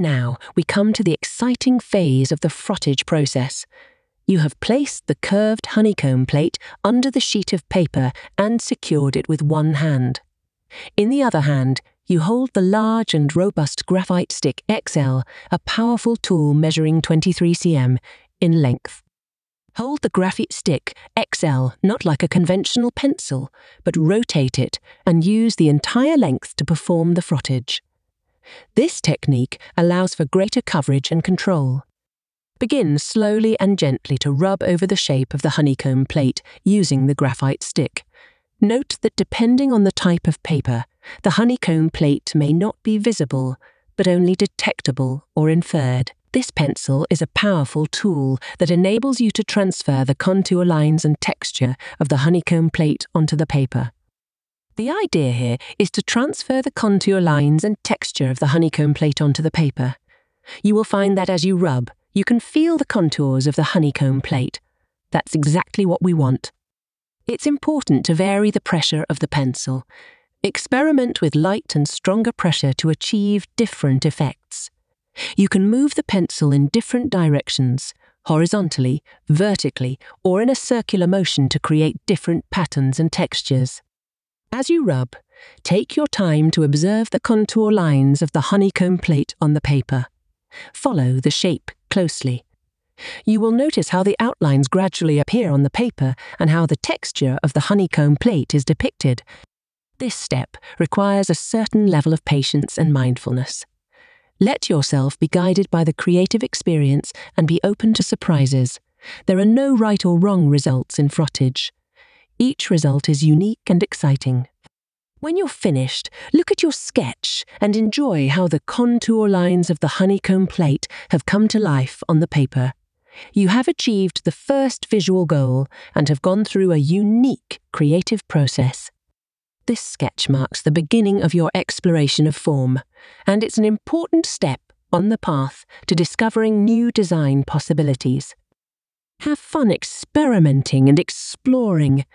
Now we come to the exciting phase of the frottage process. You have placed the curved honeycomb plate under the sheet of paper and secured it with one hand. In the other hand, you hold the large and robust graphite stick XL, a powerful tool measuring 23 cm in length. Hold the graphite stick XL not like a conventional pencil, but rotate it and use the entire length to perform the frottage. This technique allows for greater coverage and control. Begin slowly and gently to rub over the shape of the honeycomb plate using the graphite stick. Note that depending on the type of paper, the honeycomb plate may not be visible, but only detectable or inferred. This pencil is a powerful tool that enables you to transfer the contour lines and texture of the honeycomb plate onto the paper. The idea here is to transfer the contour lines and texture of the honeycomb plate onto the paper. You will find that as you rub, you can feel the contours of the honeycomb plate. That's exactly what we want. It's important to vary the pressure of the pencil. Experiment with light and stronger pressure to achieve different effects. You can move the pencil in different directions, horizontally, vertically, or in a circular motion to create different patterns and textures. As you rub, take your time to observe the contour lines of the honeycomb plate on the paper. Follow the shape closely. You will notice how the outlines gradually appear on the paper and how the texture of the honeycomb plate is depicted. This step requires a certain level of patience and mindfulness. Let yourself be guided by the creative experience and be open to surprises. There are no right or wrong results in frottage. Each result is unique and exciting. When you're finished, look at your sketch and enjoy how the contour lines of the honeycomb plate have come to life on the paper. You have achieved the first visual goal and have gone through a unique creative process. This sketch marks the beginning of your exploration of form, and it's an important step on the path to discovering new design possibilities. Have fun experimenting and exploring